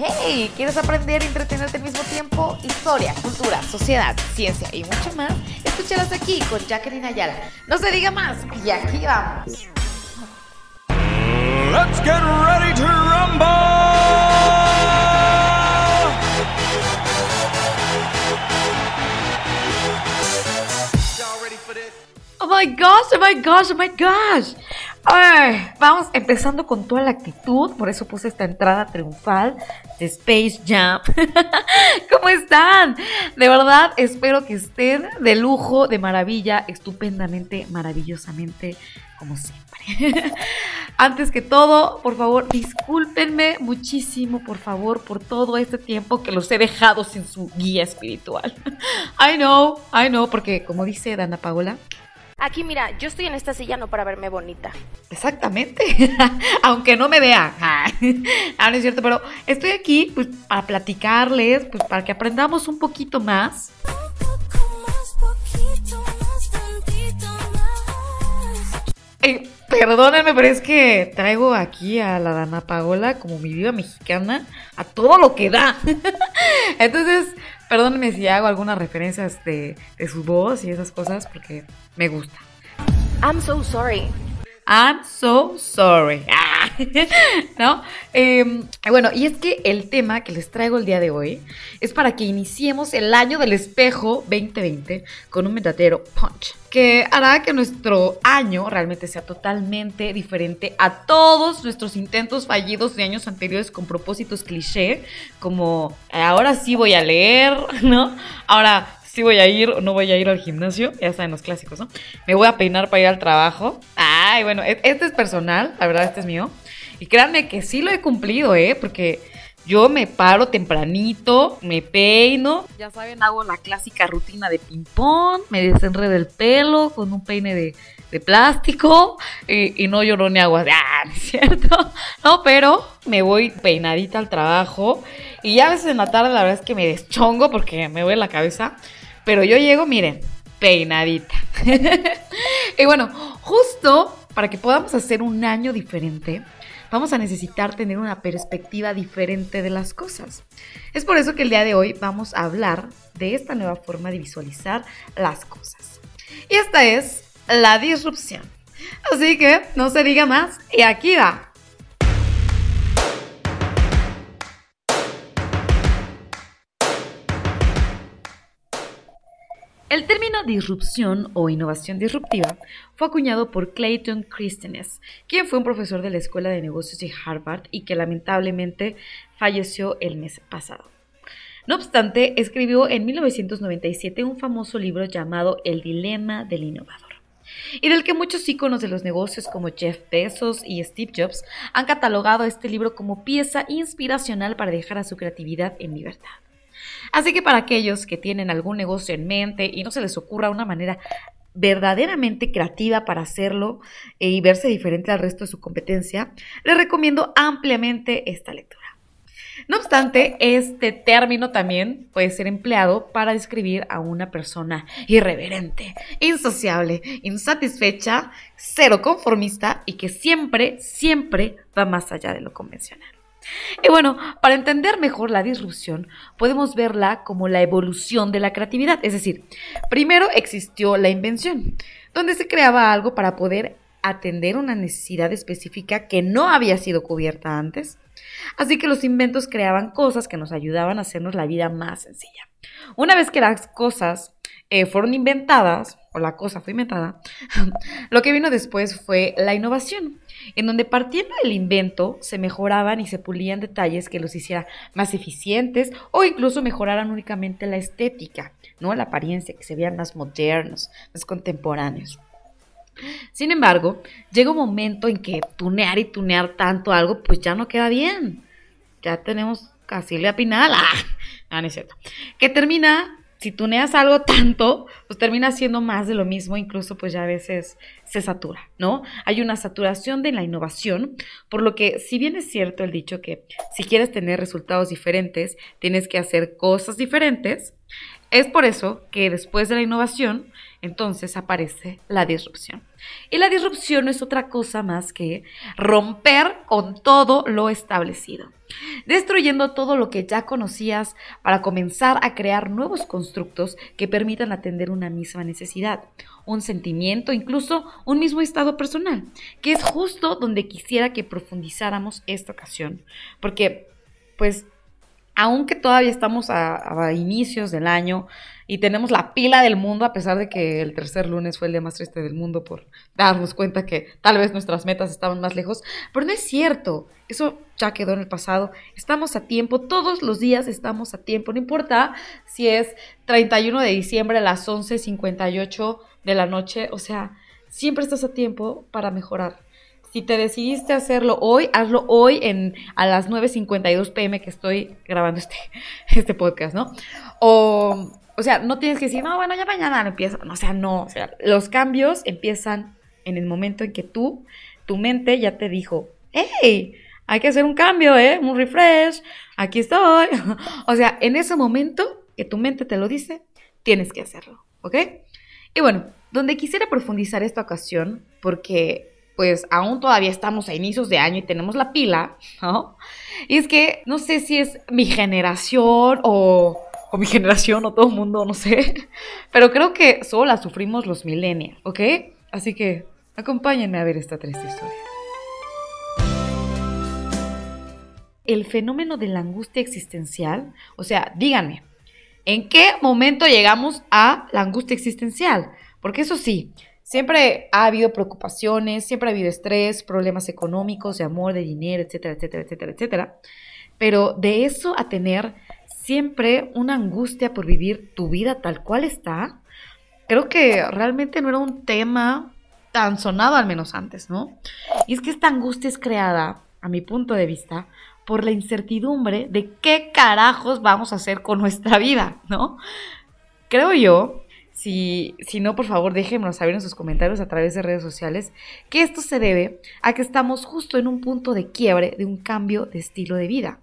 Hey, ¿quieres aprender y entretenerte al mismo tiempo? Historia, cultura, sociedad, ciencia y mucho más. Escúchalas aquí con Jacqueline Ayala. No se diga más y aquí vamos. Let's get ready to rumble! Oh my gosh, oh my gosh, oh my gosh. Ay, vamos empezando con toda la actitud, por eso puse esta entrada triunfal de Space Jam. ¿Cómo están? De verdad, espero que estén de lujo, de maravilla, estupendamente, maravillosamente, como siempre. Antes que todo, por favor, discúlpenme muchísimo, por favor, por todo este tiempo que los he dejado sin su guía espiritual. I know, I know, porque como dice Dana Paola, Aquí mira, yo estoy en esta silla no para verme bonita. Exactamente. Aunque no me vea. ah, no es cierto, pero estoy aquí pues, para platicarles, pues para que aprendamos un poquito más. Perdónenme, pero es que traigo aquí a la Dana Paola como mi vida mexicana a todo lo que da. Entonces, perdónenme si hago algunas referencias de, de su voz y esas cosas porque me gusta. I'm so sorry. I'm so sorry. ¿No? Em, bueno, y es que el tema que les traigo el día de hoy es para que iniciemos el año del espejo 2020 con un verdadero punch, que hará que nuestro año realmente sea totalmente diferente a todos nuestros intentos fallidos de años anteriores con propósitos cliché, como ahora sí voy a leer, ¿no? Ahora si voy a ir o no voy a ir al gimnasio, ya saben los clásicos, ¿no? Me voy a peinar para ir al trabajo. Ay, bueno, e-, este es personal, la verdad, este es mío. Y créanme que sí lo he cumplido, ¿eh? Porque yo me paro tempranito, me peino. Ya saben, hago la clásica rutina de ping-pong, me desenredo el pelo con un peine de, plástico y, no lloro ni agua. Ah, ¿no es cierto? No, pero me voy peinadita al trabajo y ya a veces en la tarde la verdad es que me deschongo porque me voy la cabeza. Pero yo llego, miren, peinadita. y bueno, justo para que podamos hacer un año diferente, vamos a necesitar tener una perspectiva diferente de las cosas. Es por eso que el día de hoy vamos a hablar de esta nueva forma de visualizar las cosas. Y esta es la disrupción. Así que no se diga más y aquí va. Término disrupción o innovación disruptiva fue acuñado por Clayton Christensen, quien fue un profesor de la Escuela de Negocios de Harvard y que lamentablemente falleció el mes pasado. No obstante, escribió en 1997 un famoso libro llamado El Dilema del Innovador, y del que muchos íconos de los negocios como Jeff Bezos y Steve Jobs han catalogado este libro como pieza inspiracional para dejar a su creatividad en libertad. Así que para aquellos que tienen algún negocio en mente y no se les ocurra una manera verdaderamente creativa para hacerlo eh, y verse diferente al resto de su competencia, les recomiendo ampliamente esta lectura. No obstante, este término también puede ser empleado para describir a una persona irreverente, insociable, insatisfecha, cero conformista y que siempre, siempre va más allá de lo convencional. Y bueno, para entender mejor la disrupción, podemos verla como la evolución de la creatividad. Es decir, primero existió la invención, donde se creaba algo para poder atender una necesidad específica que no había sido cubierta antes. Así que los inventos creaban cosas que nos ayudaban a hacernos la vida más sencilla. Una vez que las cosas eh, fueron inventadas, o la cosa fue inventada, lo que vino después fue la innovación, en donde partiendo del invento se mejoraban y se pulían detalles que los hiciera más eficientes o incluso mejoraran únicamente la estética, ¿no? La apariencia, que se vean más modernos, más contemporáneos. Sin embargo, llega un momento en que tunear y tunear tanto algo, pues ya no queda bien. Ya tenemos casi la Pinal, ah, no es cierto, que termina si tuneas algo tanto, pues termina siendo más de lo mismo, incluso pues ya a veces se satura, ¿no? Hay una saturación de la innovación, por lo que si bien es cierto el dicho que si quieres tener resultados diferentes, tienes que hacer cosas diferentes, es por eso que después de la innovación, entonces aparece la disrupción. Y la disrupción no es otra cosa más que romper con todo lo establecido, destruyendo todo lo que ya conocías para comenzar a crear nuevos constructos que permitan atender una misma necesidad, un sentimiento, incluso un mismo estado personal, que es justo donde quisiera que profundizáramos esta ocasión, porque pues aunque todavía estamos a, inicios del año y tenemos la pila del mundo, a pesar de que el tercer lunes fue el día más triste del mundo por darnos cuenta que tal vez nuestras metas estaban más lejos, pero no es cierto, eso ya quedó en el pasado, estamos a tiempo, todos los días estamos a tiempo, no importa si es 31 de diciembre a las 11.58 de la noche, o sea, siempre estás a tiempo para mejorar. Si te decidiste hacerlo hoy, hazlo hoy en, a las 9.52 pm que estoy grabando este, este podcast, ¿no? O, o sea, no tienes que decir, no, bueno, ya mañana empiezo. No, o sea, no. O sea, los cambios empiezan en el momento en que tú, tu mente ya te dijo, hey, hay que hacer un cambio, ¿eh? Un refresh, aquí estoy. o sea, en ese momento que tu mente te lo dice, tienes que hacerlo, ¿ok? Y bueno, donde quisiera profundizar esta ocasión, porque pues aún todavía estamos a inicios de año y tenemos la pila, ¿no? Y es que no sé si es mi generación o, mi generación o todo el mundo, no sé, pero creo que solo la sufrimos los millennials, ¿ok? Así que acompáñenme a ver esta triste historia. El fenómeno de la angustia existencial, o sea, díganme, ¿en qué momento llegamos a la angustia existencial? Porque eso sí, Siempre ha habido preocupaciones, siempre ha habido estrés, problemas económicos, de amor, de dinero, etcétera, etcétera, etcétera, etcétera. Pero de eso a tener siempre una angustia por vivir tu vida tal cual está, creo que realmente no era un tema tan sonado al menos antes, ¿no? Y es que esta angustia es creada, a mi punto de vista, por la incertidumbre de qué carajos vamos a hacer con nuestra vida, ¿no? Creo yo si, si no, por favor, déjenmelo saber en sus comentarios a través de redes sociales, que esto se debe a que estamos justo en un punto de quiebre de un cambio de estilo de vida.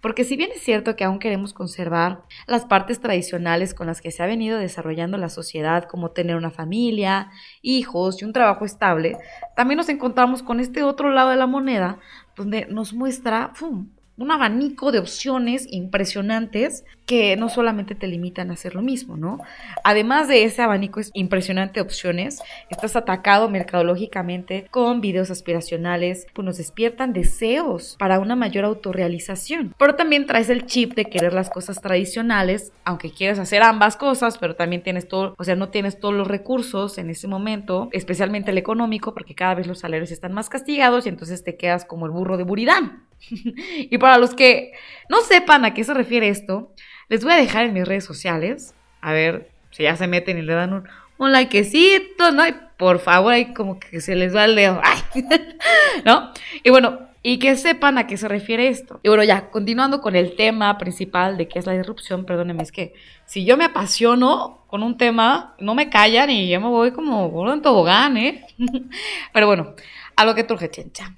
Porque si bien es cierto que aún queremos conservar las partes tradicionales con las que se ha venido desarrollando la sociedad, como tener una familia, hijos y un trabajo estable, también nos encontramos con este otro lado de la moneda, donde nos muestra un abanico de opciones impresionantes que no solamente te limitan a hacer lo mismo, ¿no? Además de ese abanico impresionante de opciones, estás atacado mercadológicamente con videos aspiracionales que nos despiertan deseos para una mayor autorrealización. Pero también traes el chip de querer las cosas tradicionales, aunque quieres hacer ambas cosas, pero también tienes todo, o sea, no tienes todos los recursos en ese momento, especialmente el económico, porque cada vez los salarios están más castigados y entonces te quedas como el burro de Buridán. y para los que no sepan a qué se refiere esto, les voy a dejar en mis redes sociales. A ver si ya se meten y le dan un, un likecito, ¿no? Y por favor, ahí como que se les va el dedo. ¿No? Y bueno, y que sepan a qué se refiere esto. Y bueno, ya, continuando con el tema principal de qué es la disrupción, perdónenme, es que si yo me apasiono con un tema, no me callan y yo me voy como por un tobogán, ¿eh? Pero bueno, a lo que truje chencha.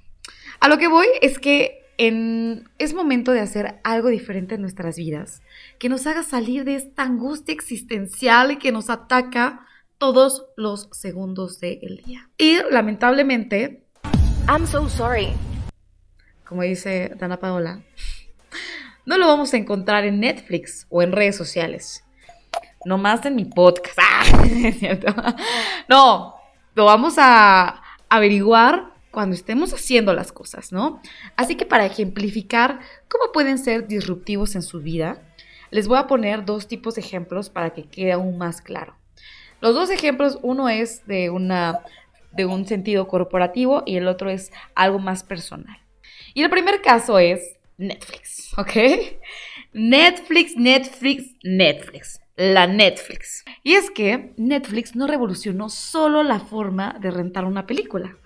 A lo que voy es que es momento de hacer algo diferente en nuestras vidas, que nos haga salir de esta angustia existencial que nos ataca todos los segundos del día. Y lamentablemente, I'm so sorry. Como dice Dana Paola, no lo vamos a encontrar en Netflix o en redes sociales. No más en mi podcast. Ah, no, lo vamos a averiguar cuando estemos haciendo las cosas, ¿no? Así que para ejemplificar cómo pueden ser disruptivos en su vida, les voy a poner dos tipos de ejemplos para que quede aún más claro. Los dos ejemplos, uno es de, una, de un sentido corporativo y el otro es algo más personal. Y el primer caso es Netflix, ¿ok? Netflix, Netflix, Netflix. La Netflix. Y es que Netflix no revolucionó solo la forma de rentar una película.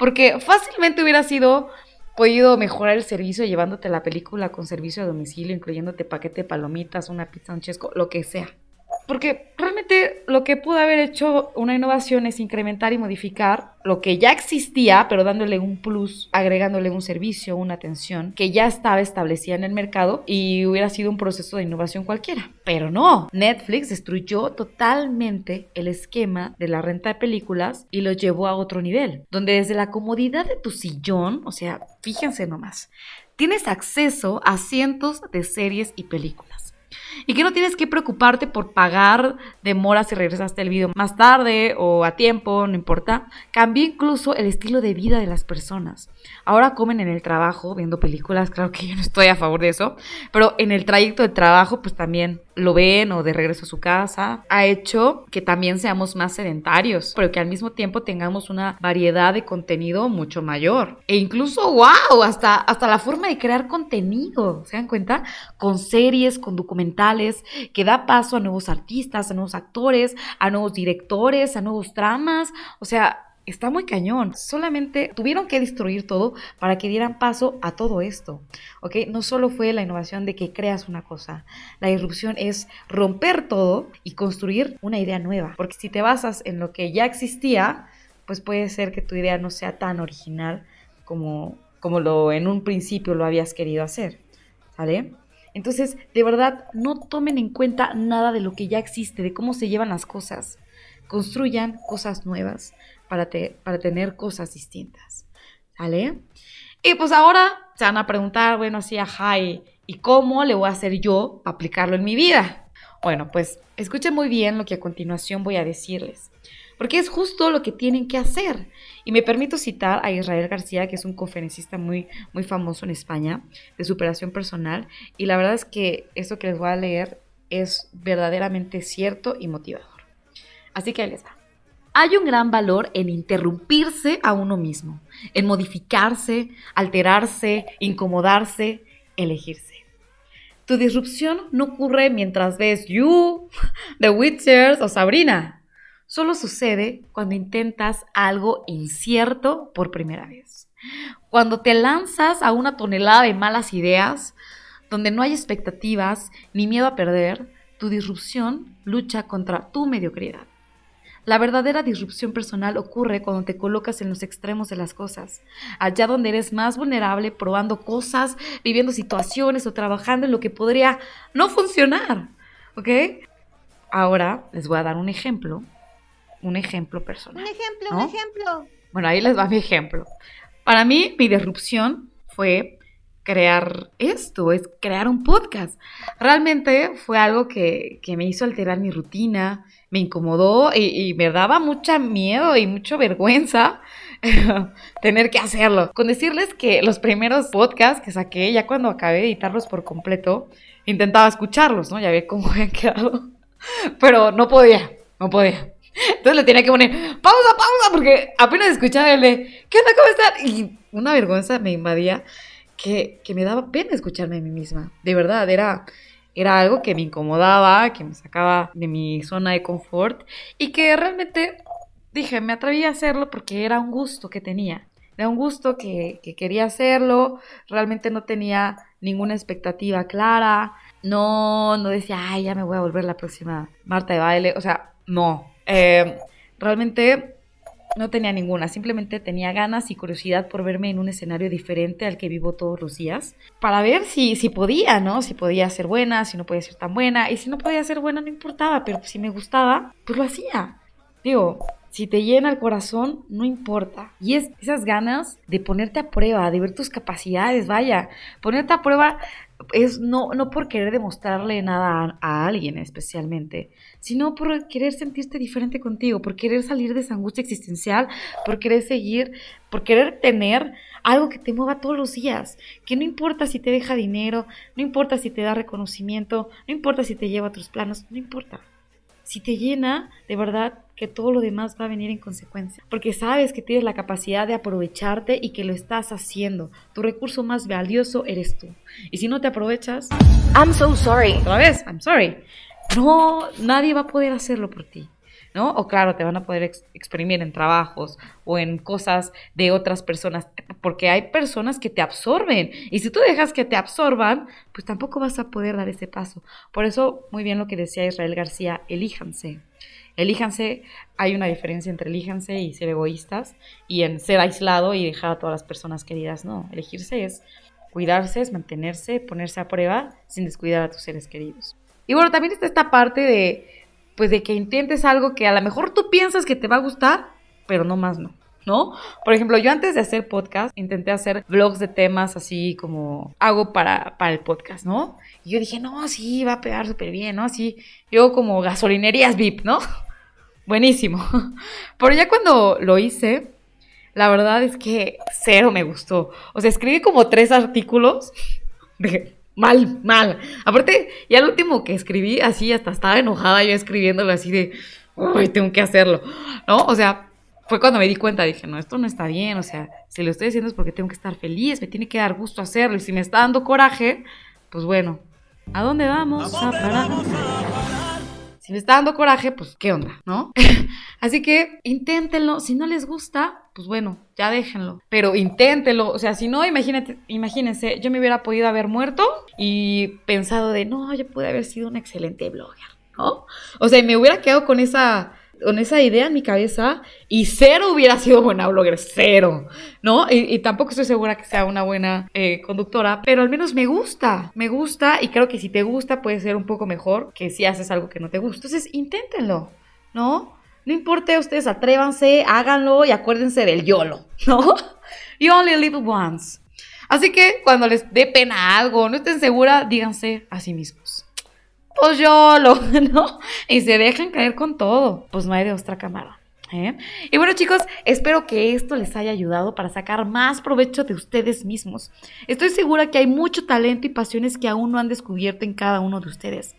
Porque fácilmente hubiera sido podido mejorar el servicio llevándote la película con servicio a domicilio, incluyéndote paquete de palomitas, una pizza, un chesco, lo que sea. Porque realmente lo que pudo haber hecho una innovación es incrementar y modificar lo que ya existía, pero dándole un plus, agregándole un servicio, una atención que ya estaba establecida en el mercado y hubiera sido un proceso de innovación cualquiera. Pero no, Netflix destruyó totalmente el esquema de la renta de películas y lo llevó a otro nivel, donde desde la comodidad de tu sillón, o sea, fíjense nomás, tienes acceso a cientos de series y películas y que no tienes que preocuparte por pagar demora si regresaste el video más tarde o a tiempo, no importa. Cambió incluso el estilo de vida de las personas. Ahora comen en el trabajo viendo películas, claro que yo no estoy a favor de eso, pero en el trayecto de trabajo pues también lo ven o de regreso a su casa, ha hecho que también seamos más sedentarios, pero que al mismo tiempo tengamos una variedad de contenido mucho mayor. E incluso, wow, hasta, hasta la forma de crear contenido, ¿se dan cuenta? Con series, con documentales, que da paso a nuevos artistas, a nuevos actores, a nuevos directores, a nuevos tramas, o sea, está muy cañón. Solamente tuvieron que destruir todo para que dieran paso a todo esto. ¿Ok? No solo fue la innovación de que creas una cosa. La disrupción es romper todo y construir una idea nueva. Porque si te basas en lo que ya existía, pues puede ser que tu idea no sea tan original como, como lo en un principio lo habías querido hacer. ¿Sale? Entonces, de verdad, no tomen en cuenta nada de lo que ya existe, de cómo se llevan las cosas. Construyan cosas nuevas para, para tener cosas distintas. ¿Sale? Y pues ahora se van a preguntar, bueno, así, ajá, ¿y, ¿y cómo le voy a hacer yo aplicarlo en mi vida? Bueno, pues escuchen muy bien lo que a continuación voy a decirles, porque es justo lo que tienen que hacer. Y me permito citar a Israel García, que es un conferencista muy, muy famoso en España de superación personal, y la verdad es que esto que les voy a leer es verdaderamente cierto y motivador. Así que ahí les va. Hay un gran valor en interrumpirse a uno mismo, en modificarse, alterarse, incomodarse, elegirse. Tu disrupción no ocurre mientras ves You, The Witchers o Sabrina. Solo sucede cuando intentas algo incierto por primera vez. Cuando te lanzas a una tonelada de malas ideas, donde no hay expectativas ni miedo a perder, tu disrupción lucha contra tu mediocridad. La verdadera disrupción personal ocurre cuando te colocas en los extremos de las cosas, allá donde eres más vulnerable, probando cosas, viviendo situaciones o trabajando en lo que podría no funcionar. ¿Ok? Ahora les voy a dar un ejemplo, un ejemplo personal. Un ejemplo, un ejemplo. Bueno, ahí les va mi ejemplo. Para mí, mi disrupción fue crear esto, es crear un podcast. Realmente fue algo que, que me hizo alterar mi rutina, me incomodó y, me daba mucha miedo y mucha vergüenza tener que hacerlo. Con decirles que los primeros podcasts que saqué, ya cuando acabé de editarlos por completo, intentaba escucharlos, ¿no? Ya ve cómo habían quedado. Pero no podía, no podía. Entonces le tenía que poner pausa, pausa, porque apenas escuchaba el de ¿qué onda? ¿Cómo están? Y una vergüenza me invadía que, que me daba pena escucharme a mí misma. De verdad, era era algo que me incomodaba, que me sacaba de mi zona de confort y que realmente dije, me atreví a hacerlo porque era un gusto que tenía. Era un gusto que, quería hacerlo, realmente no tenía ninguna expectativa clara, no, no decía, ay, ya me voy a volver la próxima Marta de baile, o sea, no. Eh, realmente no tenía ninguna, simplemente tenía ganas y curiosidad por verme en un escenario diferente al que vivo todos los días, para ver si, si podía, ¿no? Si podía ser buena, si no podía ser tan buena, y si no podía ser buena no importaba, pero si me gustaba, pues lo hacía. Digo, si te llena el corazón, no importa. Y es esas ganas de ponerte a prueba, de ver tus capacidades, vaya, ponerte a prueba es no, no por querer demostrarle nada a, alguien especialmente, sino por querer sentirte diferente contigo, por querer salir de esa angustia existencial, por querer seguir, por querer tener algo que te mueva todos los días, que no importa si te deja dinero, no importa si te da reconocimiento, no importa si te lleva a otros planos, no importa. Si te llena, de verdad que todo lo demás va a venir en consecuencia. Porque sabes que tienes la capacidad de aprovecharte y que lo estás haciendo. Tu recurso más valioso eres tú. Y si no te aprovechas... I'm so sorry. Otra vez, I'm sorry. No, nadie va a poder hacerlo por ti. ¿No? O claro, te van a poder exprimir en trabajos o en cosas de otras personas, porque hay personas que te absorben y si tú dejas que te absorban, pues tampoco vas a poder dar ese paso. Por eso, muy bien lo que decía Israel García, elíjanse. Elíjanse, hay una diferencia entre elíjanse y ser egoístas y en ser aislado y dejar a todas las personas queridas. No, elegirse es cuidarse, es mantenerse, ponerse a prueba sin descuidar a tus seres queridos. Y bueno, también está esta parte de, pues de que intentes algo que a lo mejor tú piensas que te va a gustar, pero no más no. ¿no? Por ejemplo, yo antes de hacer podcast intenté hacer vlogs de temas así como hago para, para el podcast, ¿no? Y yo dije, no, sí, va a pegar súper bien, ¿no? Así, yo como gasolinerías VIP, ¿no? Buenísimo. Pero ya cuando lo hice, la verdad es que cero me gustó. O sea, escribí como tres artículos de mal, mal. Aparte, ya el último que escribí, así hasta estaba enojada yo escribiéndolo así de, uy, tengo que hacerlo, ¿no? O sea, fue cuando me di cuenta, dije, no, esto no está bien, o sea, si lo estoy haciendo es porque tengo que estar feliz, me tiene que dar gusto hacerlo, y si me está dando coraje, pues bueno, ¿a dónde vamos a parar? Si me está dando coraje, pues qué onda, ¿no? Así que inténtenlo, si no les gusta, pues bueno, ya déjenlo, pero inténtenlo, o sea, si no, imagínate, imagínense, yo me hubiera podido haber muerto y pensado de, no, yo pude haber sido un excelente blogger, ¿no? O sea, me hubiera quedado con esa con esa idea en mi cabeza y cero hubiera sido buena blogger, cero, ¿no? Y, tampoco estoy segura que sea una buena eh, conductora, pero al menos me gusta, me gusta y creo que si te gusta puede ser un poco mejor que si haces algo que no te gusta. Entonces, inténtenlo, ¿no? No importa, ustedes atrévanse, háganlo y acuérdense del YOLO, ¿no? You only live once. Así que cuando les dé pena algo, no estén segura, díganse a sí mismos pues yo lo, ¿no? Y se dejan caer con todo, pues no hay de otra cámara. ¿eh? Y bueno chicos, espero que esto les haya ayudado para sacar más provecho de ustedes mismos. Estoy segura que hay mucho talento y pasiones que aún no han descubierto en cada uno de ustedes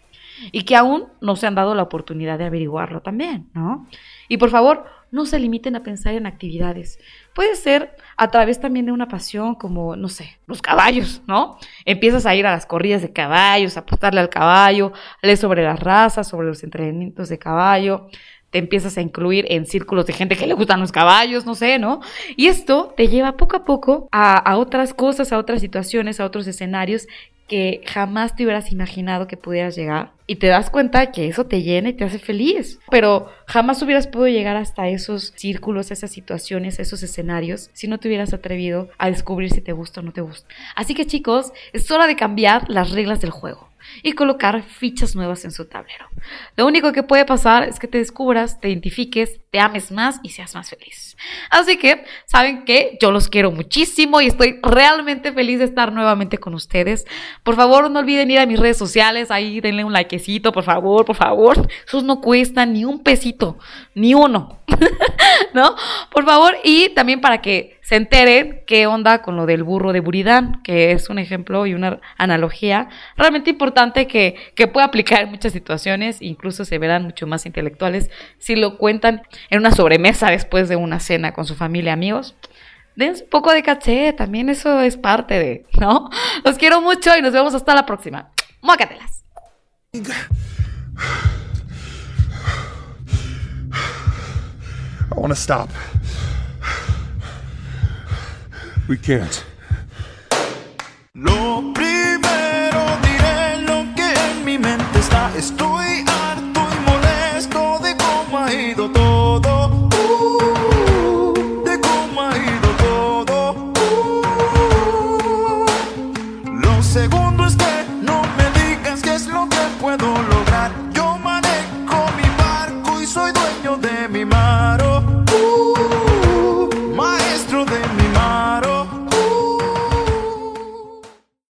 y que aún no se han dado la oportunidad de averiguarlo también, ¿no? Y por favor, no se limiten a pensar en actividades. Puede ser a través también de una pasión como, no sé, los caballos, ¿no? Empiezas a ir a las corridas de caballos, a apostarle al caballo, lees sobre las razas, sobre los entrenamientos de caballo, te empiezas a incluir en círculos de gente que le gustan los caballos, no sé, ¿no? Y esto te lleva poco a poco a, a otras cosas, a otras situaciones, a otros escenarios que jamás te hubieras imaginado que pudieras llegar. Y te das cuenta que eso te llena y te hace feliz, pero jamás hubieras podido llegar hasta esos círculos, esas situaciones, esos escenarios si no te hubieras atrevido a descubrir si te gusta o no te gusta. Así que chicos, es hora de cambiar las reglas del juego y colocar fichas nuevas en su tablero. Lo único que puede pasar es que te descubras, te identifiques, te ames más y seas más feliz. Así que, saben que yo los quiero muchísimo y estoy realmente feliz de estar nuevamente con ustedes. Por favor, no olviden ir a mis redes sociales, ahí denle un likecito, por favor, por favor. Esos no cuestan ni un pesito, ni uno. ¿No? Por favor, y también para que se enteren qué onda con lo del burro de Buridán, que es un ejemplo y una analogía realmente importante que, que puede aplicar en muchas situaciones, incluso se verán mucho más intelectuales si lo cuentan en una sobremesa después de una cena con su familia, amigos. Dense un poco de caché, también eso es parte de, ¿no? Los quiero mucho y nos vemos hasta la próxima. Mócatelas. I want to stop. We can't.